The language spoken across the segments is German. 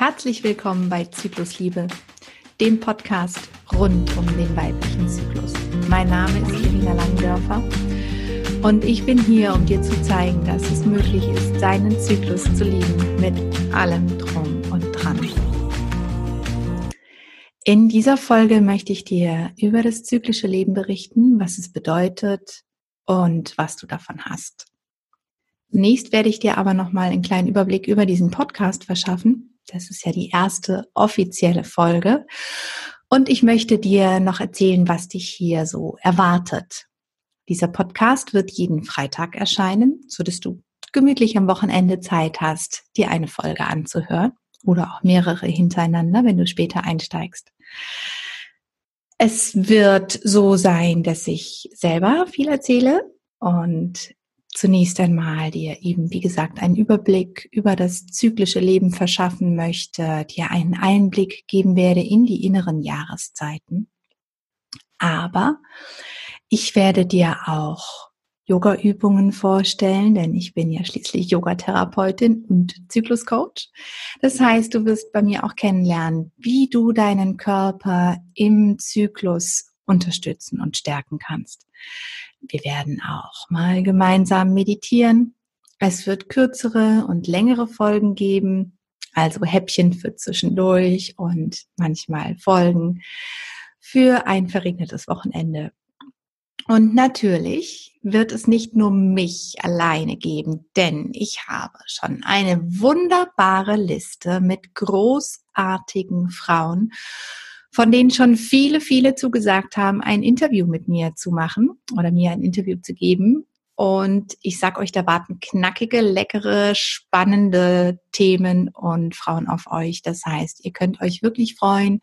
Herzlich willkommen bei Zyklusliebe, dem Podcast rund um den weiblichen Zyklus. Mein Name ist Irina Langdörfer und ich bin hier, um dir zu zeigen, dass es möglich ist, seinen Zyklus zu lieben mit allem drum und dran. In dieser Folge möchte ich dir über das zyklische Leben berichten, was es bedeutet und was du davon hast. Nächst werde ich dir aber nochmal einen kleinen Überblick über diesen Podcast verschaffen. Das ist ja die erste offizielle Folge. Und ich möchte dir noch erzählen, was dich hier so erwartet. Dieser Podcast wird jeden Freitag erscheinen, so dass du gemütlich am Wochenende Zeit hast, dir eine Folge anzuhören oder auch mehrere hintereinander, wenn du später einsteigst. Es wird so sein, dass ich selber viel erzähle und zunächst einmal dir eben, wie gesagt, einen Überblick über das zyklische Leben verschaffen möchte, dir einen Einblick geben werde in die inneren Jahreszeiten. Aber ich werde dir auch Yoga-Übungen vorstellen, denn ich bin ja schließlich Yogatherapeutin und Zykluscoach. Das heißt, du wirst bei mir auch kennenlernen, wie du deinen Körper im Zyklus unterstützen und stärken kannst. Wir werden auch mal gemeinsam meditieren. Es wird kürzere und längere Folgen geben, also Häppchen für zwischendurch und manchmal Folgen für ein verregnetes Wochenende. Und natürlich wird es nicht nur mich alleine geben, denn ich habe schon eine wunderbare Liste mit großartigen Frauen von denen schon viele, viele zugesagt haben, ein Interview mit mir zu machen oder mir ein Interview zu geben. Und ich sag euch, da warten knackige, leckere, spannende Themen und Frauen auf euch. Das heißt, ihr könnt euch wirklich freuen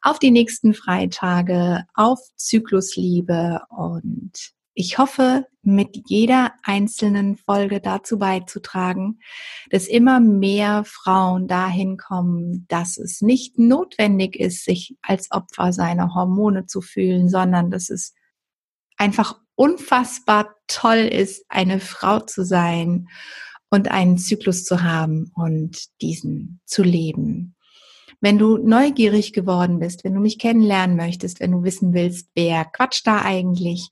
auf die nächsten Freitage, auf Zyklusliebe und ich hoffe, mit jeder einzelnen Folge dazu beizutragen, dass immer mehr Frauen dahin kommen, dass es nicht notwendig ist, sich als Opfer seiner Hormone zu fühlen, sondern dass es einfach unfassbar toll ist, eine Frau zu sein und einen Zyklus zu haben und diesen zu leben. Wenn du neugierig geworden bist, wenn du mich kennenlernen möchtest, wenn du wissen willst, wer quatscht da eigentlich,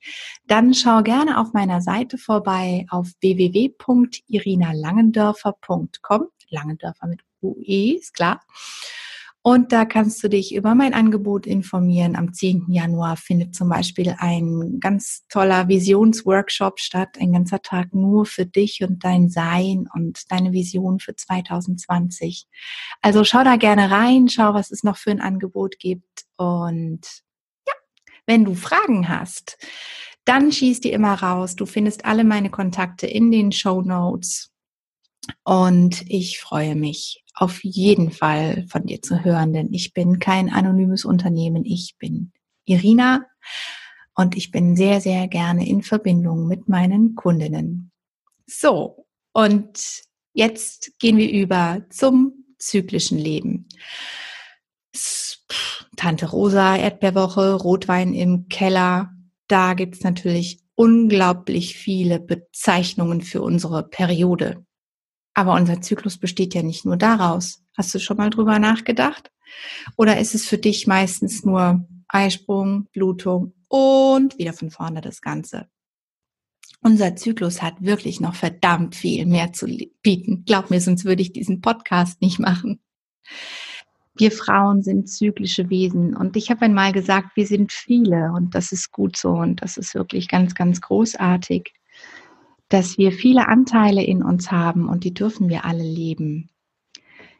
dann schau gerne auf meiner Seite vorbei auf www.irinalangendörfer.com. Langendörfer mit UE, ist klar. Und da kannst du dich über mein Angebot informieren. Am 10. Januar findet zum Beispiel ein ganz toller Visionsworkshop statt, ein ganzer Tag nur für dich und dein Sein und deine Vision für 2020. Also schau da gerne rein, schau, was es noch für ein Angebot gibt. Und ja, wenn du Fragen hast, dann schieß die immer raus. Du findest alle meine Kontakte in den Show Notes. Und ich freue mich auf jeden Fall von dir zu hören, denn ich bin kein anonymes Unternehmen. Ich bin Irina und ich bin sehr, sehr gerne in Verbindung mit meinen Kundinnen. So, und jetzt gehen wir über zum zyklischen Leben. Tante Rosa, Erdbeerwoche, Rotwein im Keller. Da gibt's natürlich unglaublich viele Bezeichnungen für unsere Periode. Aber unser Zyklus besteht ja nicht nur daraus. Hast du schon mal drüber nachgedacht? Oder ist es für dich meistens nur Eisprung, Blutung und wieder von vorne das Ganze? Unser Zyklus hat wirklich noch verdammt viel mehr zu bieten. Glaub mir, sonst würde ich diesen Podcast nicht machen. Wir Frauen sind zyklische Wesen und ich habe einmal gesagt, wir sind viele und das ist gut so und das ist wirklich ganz, ganz großartig dass wir viele Anteile in uns haben und die dürfen wir alle leben.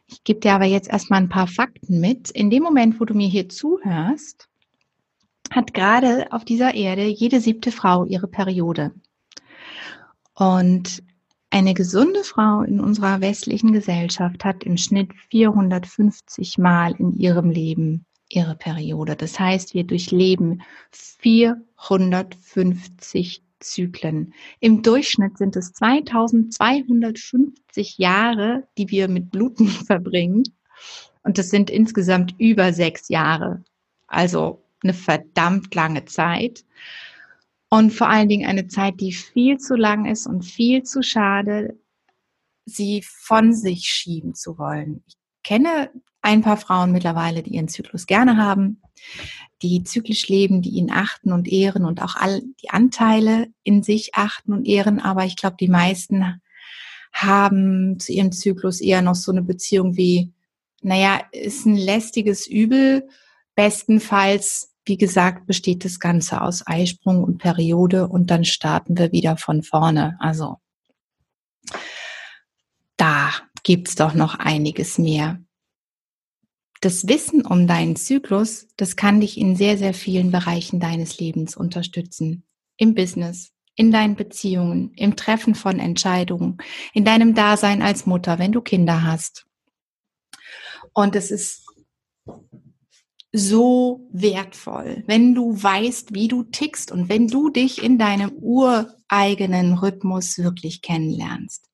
Ich gebe dir aber jetzt erstmal ein paar Fakten mit. In dem Moment, wo du mir hier zuhörst, hat gerade auf dieser Erde jede siebte Frau ihre Periode. Und eine gesunde Frau in unserer westlichen Gesellschaft hat im Schnitt 450 Mal in ihrem Leben ihre Periode. Das heißt, wir durchleben 450 Zyklen. Im Durchschnitt sind es 2250 Jahre, die wir mit Bluten verbringen. Und das sind insgesamt über sechs Jahre. Also eine verdammt lange Zeit. Und vor allen Dingen eine Zeit, die viel zu lang ist und viel zu schade, sie von sich schieben zu wollen. Ich kenne ein paar Frauen mittlerweile, die ihren Zyklus gerne haben, die zyklisch leben, die ihn achten und ehren und auch all die Anteile in sich achten und ehren. Aber ich glaube, die meisten haben zu ihrem Zyklus eher noch so eine Beziehung wie, naja, ist ein lästiges Übel. Bestenfalls, wie gesagt, besteht das Ganze aus Eisprung und Periode und dann starten wir wieder von vorne. Also da gibt's doch noch einiges mehr das Wissen um deinen Zyklus, das kann dich in sehr, sehr vielen Bereichen deines Lebens unterstützen. Im Business, in deinen Beziehungen, im Treffen von Entscheidungen, in deinem Dasein als Mutter, wenn du Kinder hast. Und es ist so wertvoll, wenn du weißt, wie du tickst und wenn du dich in deinem ureigenen Rhythmus wirklich kennenlernst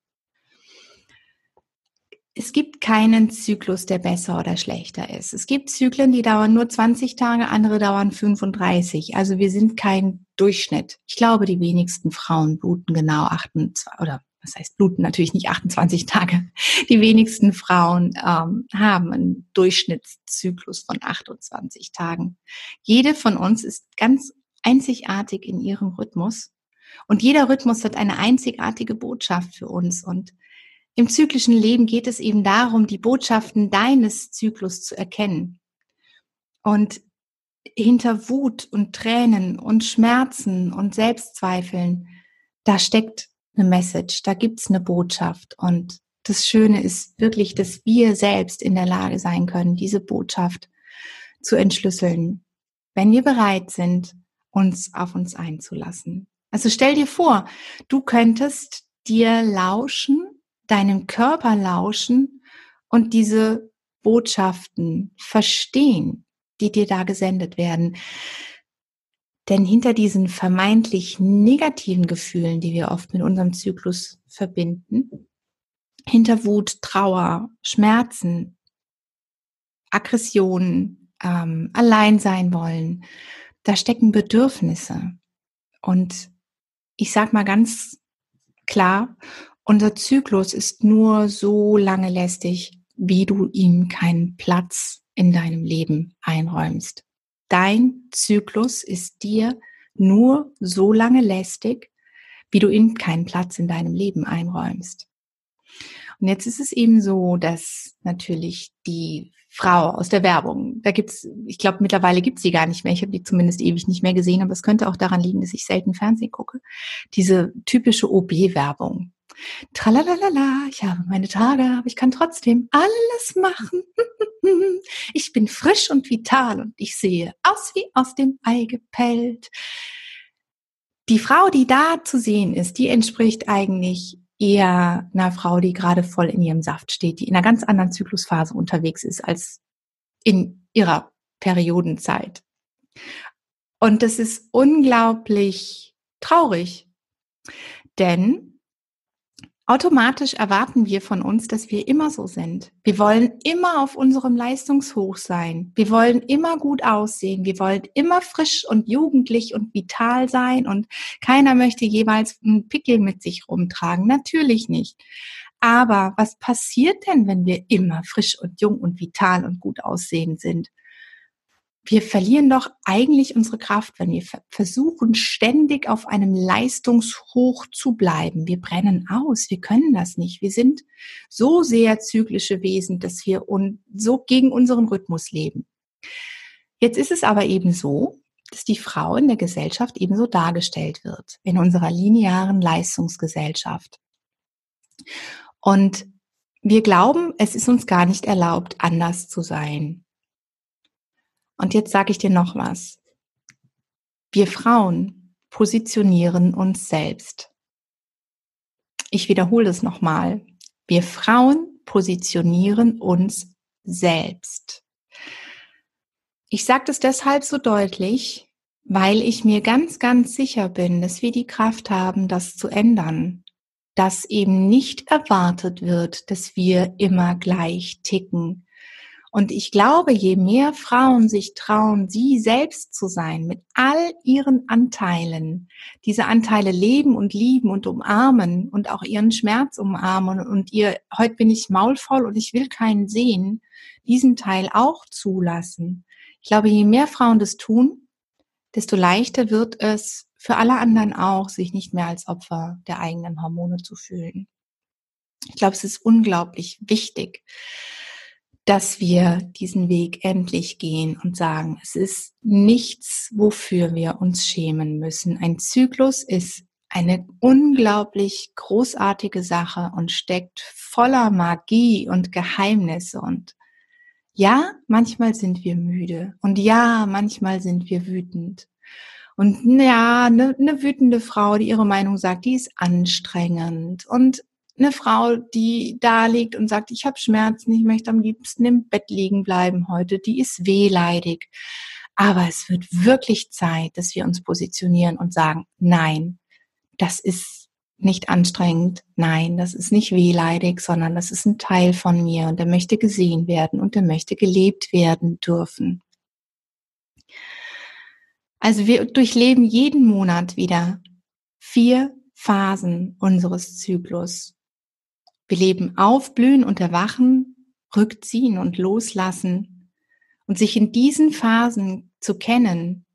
es gibt keinen Zyklus, der besser oder schlechter ist. Es gibt Zyklen, die dauern nur 20 Tage, andere dauern 35. Also wir sind kein Durchschnitt. Ich glaube, die wenigsten Frauen bluten genau 28 oder was heißt bluten natürlich nicht 28 Tage. Die wenigsten Frauen ähm, haben einen Durchschnittszyklus von 28 Tagen. Jede von uns ist ganz einzigartig in ihrem Rhythmus und jeder Rhythmus hat eine einzigartige Botschaft für uns und im zyklischen Leben geht es eben darum, die Botschaften deines Zyklus zu erkennen. Und hinter Wut und Tränen und Schmerzen und Selbstzweifeln, da steckt eine Message, da gibt's eine Botschaft. Und das Schöne ist wirklich, dass wir selbst in der Lage sein können, diese Botschaft zu entschlüsseln, wenn wir bereit sind, uns auf uns einzulassen. Also stell dir vor, du könntest dir lauschen deinem Körper lauschen und diese Botschaften verstehen, die dir da gesendet werden. Denn hinter diesen vermeintlich negativen Gefühlen, die wir oft mit unserem Zyklus verbinden, hinter Wut, Trauer, Schmerzen, Aggressionen, ähm, allein sein wollen, da stecken Bedürfnisse. Und ich sag mal ganz klar, unser Zyklus ist nur so lange lästig, wie du ihm keinen Platz in deinem Leben einräumst. Dein Zyklus ist dir nur so lange lästig, wie du ihm keinen Platz in deinem Leben einräumst. Und jetzt ist es eben so, dass natürlich die Frau aus der Werbung, da gibt's, ich glaube mittlerweile gibt's sie gar nicht mehr, ich habe die zumindest ewig nicht mehr gesehen, aber es könnte auch daran liegen, dass ich selten Fernsehen gucke, diese typische OB-Werbung. Tralalala, ich habe meine Tage, aber ich kann trotzdem alles machen. Ich bin frisch und vital und ich sehe aus wie aus dem Ei gepellt. Die Frau, die da zu sehen ist, die entspricht eigentlich eher einer Frau, die gerade voll in ihrem Saft steht, die in einer ganz anderen Zyklusphase unterwegs ist als in ihrer Periodenzeit. Und das ist unglaublich traurig, denn Automatisch erwarten wir von uns, dass wir immer so sind. Wir wollen immer auf unserem Leistungshoch sein. Wir wollen immer gut aussehen. Wir wollen immer frisch und jugendlich und vital sein und keiner möchte jeweils einen Pickel mit sich rumtragen. Natürlich nicht. Aber was passiert denn, wenn wir immer frisch und jung und vital und gut aussehen sind? Wir verlieren doch eigentlich unsere Kraft, wenn wir versuchen, ständig auf einem Leistungshoch zu bleiben. Wir brennen aus, wir können das nicht. Wir sind so sehr zyklische Wesen, dass wir so gegen unseren Rhythmus leben. Jetzt ist es aber eben so, dass die Frau in der Gesellschaft ebenso dargestellt wird, in unserer linearen Leistungsgesellschaft. Und wir glauben, es ist uns gar nicht erlaubt, anders zu sein. Und jetzt sage ich dir noch was. Wir Frauen positionieren uns selbst. Ich wiederhole es nochmal. Wir Frauen positionieren uns selbst. Ich sage das deshalb so deutlich, weil ich mir ganz, ganz sicher bin, dass wir die Kraft haben, das zu ändern. Dass eben nicht erwartet wird, dass wir immer gleich ticken, Und ich glaube, je mehr Frauen sich trauen, sie selbst zu sein, mit all ihren Anteilen, diese Anteile leben und lieben und umarmen und auch ihren Schmerz umarmen und ihr, heute bin ich maulvoll und ich will keinen sehen, diesen Teil auch zulassen. Ich glaube, je mehr Frauen das tun, desto leichter wird es für alle anderen auch, sich nicht mehr als Opfer der eigenen Hormone zu fühlen. Ich glaube, es ist unglaublich wichtig, dass wir diesen Weg endlich gehen und sagen, es ist nichts, wofür wir uns schämen müssen. Ein Zyklus ist eine unglaublich großartige Sache und steckt voller Magie und Geheimnisse. Und ja, manchmal sind wir müde und ja, manchmal sind wir wütend. Und ja, eine, eine wütende Frau, die ihre Meinung sagt, die ist anstrengend. Und eine Frau, die da liegt und sagt, ich habe Schmerzen, ich möchte am liebsten im Bett liegen bleiben heute, die ist wehleidig. Aber es wird wirklich Zeit, dass wir uns positionieren und sagen, nein, das ist nicht anstrengend, nein, das ist nicht wehleidig, sondern das ist ein Teil von mir und der möchte gesehen werden und der möchte gelebt werden dürfen. Also wir durchleben jeden Monat wieder vier Phasen unseres Zyklus. Wir leben aufblühen und erwachen, rückziehen und loslassen. Und sich in diesen Phasen zu kennen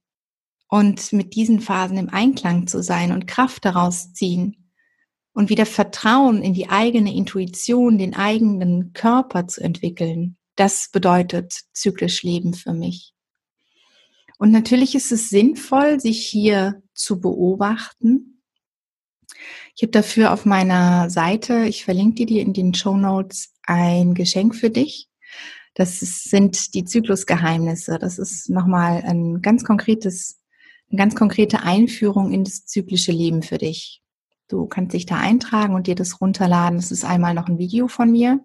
und mit diesen Phasen im Einklang zu sein und Kraft daraus ziehen und wieder Vertrauen in die eigene Intuition, den eigenen Körper zu entwickeln, das bedeutet zyklisch Leben für mich. Und natürlich ist es sinnvoll, sich hier zu beobachten ich habe dafür auf meiner Seite, ich verlinke dir in den Show Notes, ein Geschenk für dich. Das sind die Zyklusgeheimnisse. Das ist nochmal ein ganz konkretes, eine ganz konkrete Einführung in das zyklische Leben für dich. Du kannst dich da eintragen und dir das runterladen. Das ist einmal noch ein Video von mir,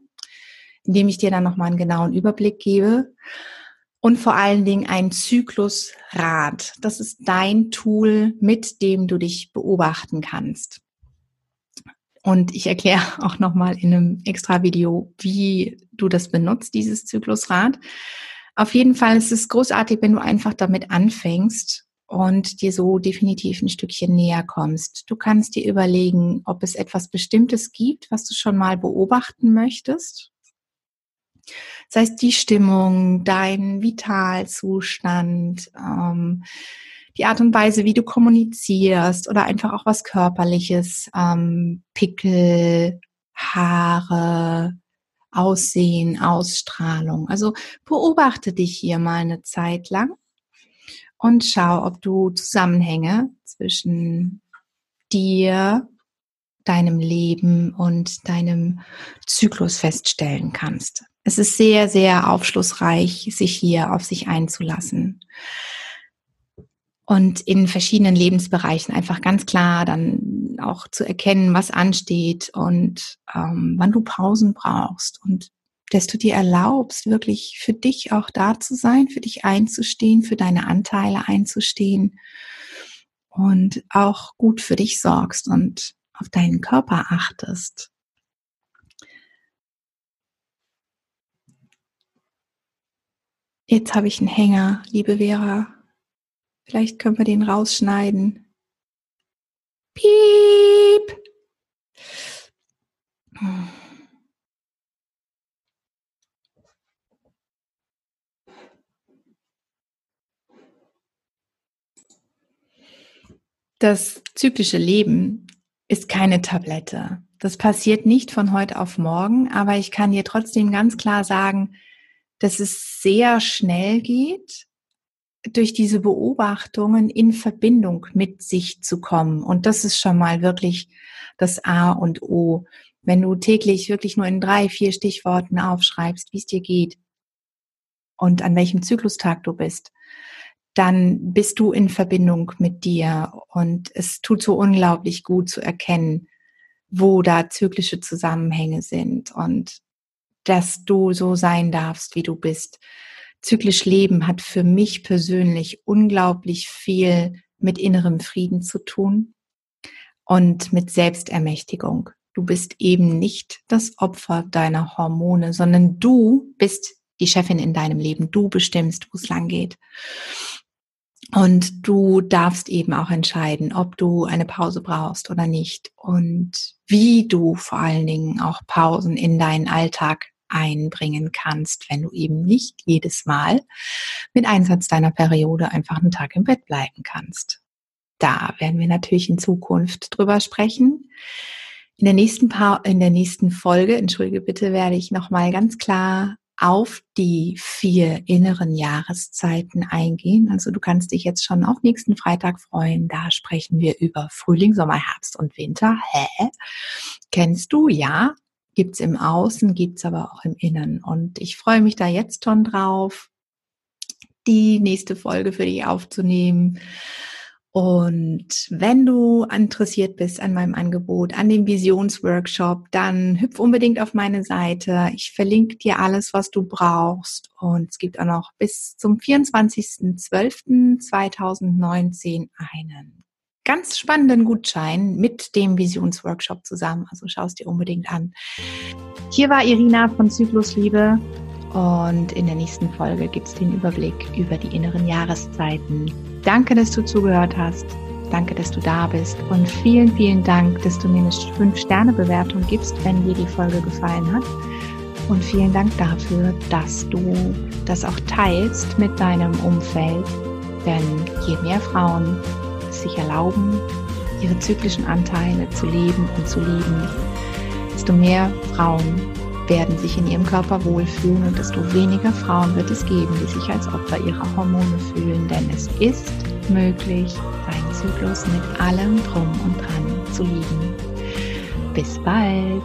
in dem ich dir dann nochmal einen genauen Überblick gebe. Und vor allen Dingen ein Zyklusrad. Das ist dein Tool, mit dem du dich beobachten kannst. Und ich erkläre auch nochmal in einem extra Video, wie du das benutzt, dieses Zyklusrad. Auf jeden Fall ist es großartig, wenn du einfach damit anfängst und dir so definitiv ein Stückchen näher kommst. Du kannst dir überlegen, ob es etwas Bestimmtes gibt, was du schon mal beobachten möchtest. Das heißt, die Stimmung, dein Vitalzustand, ähm, die Art und Weise, wie du kommunizierst oder einfach auch was Körperliches, ähm, Pickel, Haare, Aussehen, Ausstrahlung. Also beobachte dich hier mal eine Zeit lang und schau, ob du Zusammenhänge zwischen dir, deinem Leben und deinem Zyklus feststellen kannst. Es ist sehr, sehr aufschlussreich, sich hier auf sich einzulassen und in verschiedenen Lebensbereichen einfach ganz klar dann auch zu erkennen, was ansteht und ähm, wann du Pausen brauchst und dass du dir erlaubst, wirklich für dich auch da zu sein, für dich einzustehen, für deine Anteile einzustehen und auch gut für dich sorgst und auf deinen Körper achtest. Jetzt habe ich einen Hänger, liebe Vera. Vielleicht können wir den rausschneiden. Piep! Das zyklische Leben ist keine Tablette. Das passiert nicht von heute auf morgen, aber ich kann dir trotzdem ganz klar sagen, dass es sehr schnell geht durch diese Beobachtungen in Verbindung mit sich zu kommen. Und das ist schon mal wirklich das A und O. Wenn du täglich wirklich nur in drei, vier Stichworten aufschreibst, wie es dir geht und an welchem Zyklustag du bist, dann bist du in Verbindung mit dir. Und es tut so unglaublich gut zu erkennen, wo da zyklische Zusammenhänge sind und dass du so sein darfst, wie du bist Zyklisch Leben hat für mich persönlich unglaublich viel mit innerem Frieden zu tun und mit Selbstermächtigung. Du bist eben nicht das Opfer deiner Hormone, sondern du bist die Chefin in deinem Leben. Du bestimmst, wo es lang geht. Und du darfst eben auch entscheiden, ob du eine Pause brauchst oder nicht und wie du vor allen Dingen auch Pausen in deinen Alltag einbringen kannst, wenn du eben nicht jedes Mal mit Einsatz deiner Periode einfach einen Tag im Bett bleiben kannst. Da werden wir natürlich in Zukunft drüber sprechen. In der nächsten, pa in der nächsten Folge, entschuldige bitte, werde ich nochmal ganz klar auf die vier inneren Jahreszeiten eingehen. Also du kannst dich jetzt schon auf nächsten Freitag freuen. Da sprechen wir über Frühling, Sommer, Herbst und Winter. Hä? Kennst du? Ja. Gibt's im Außen, gibt's aber auch im Innen. Und ich freue mich da jetzt schon drauf, die nächste Folge für dich aufzunehmen und wenn du interessiert bist an meinem Angebot, an dem Visionsworkshop, dann hüpf unbedingt auf meine Seite. Ich verlinke dir alles, was du brauchst. Und es gibt auch noch bis zum 24.12.2019 einen ganz spannenden Gutschein mit dem Visionsworkshop zusammen. Also schau es dir unbedingt an. Hier war Irina von Zyklusliebe. Und in der nächsten Folge gibt es den Überblick über die inneren Jahreszeiten. Danke, dass du zugehört hast. Danke, dass du da bist. Und vielen, vielen Dank, dass du mir eine 5-Sterne-Bewertung gibst, wenn dir die Folge gefallen hat. Und vielen Dank dafür, dass du das auch teilst mit deinem Umfeld. Denn je mehr Frauen sich erlauben, ihre zyklischen Anteile zu leben und zu lieben, desto mehr Frauen werden sich in ihrem Körper wohlfühlen und desto weniger Frauen wird es geben, die sich als Opfer ihrer Hormone fühlen. Denn es ist möglich, seinen Zyklus mit allem drum und dran zu lieben. Bis bald!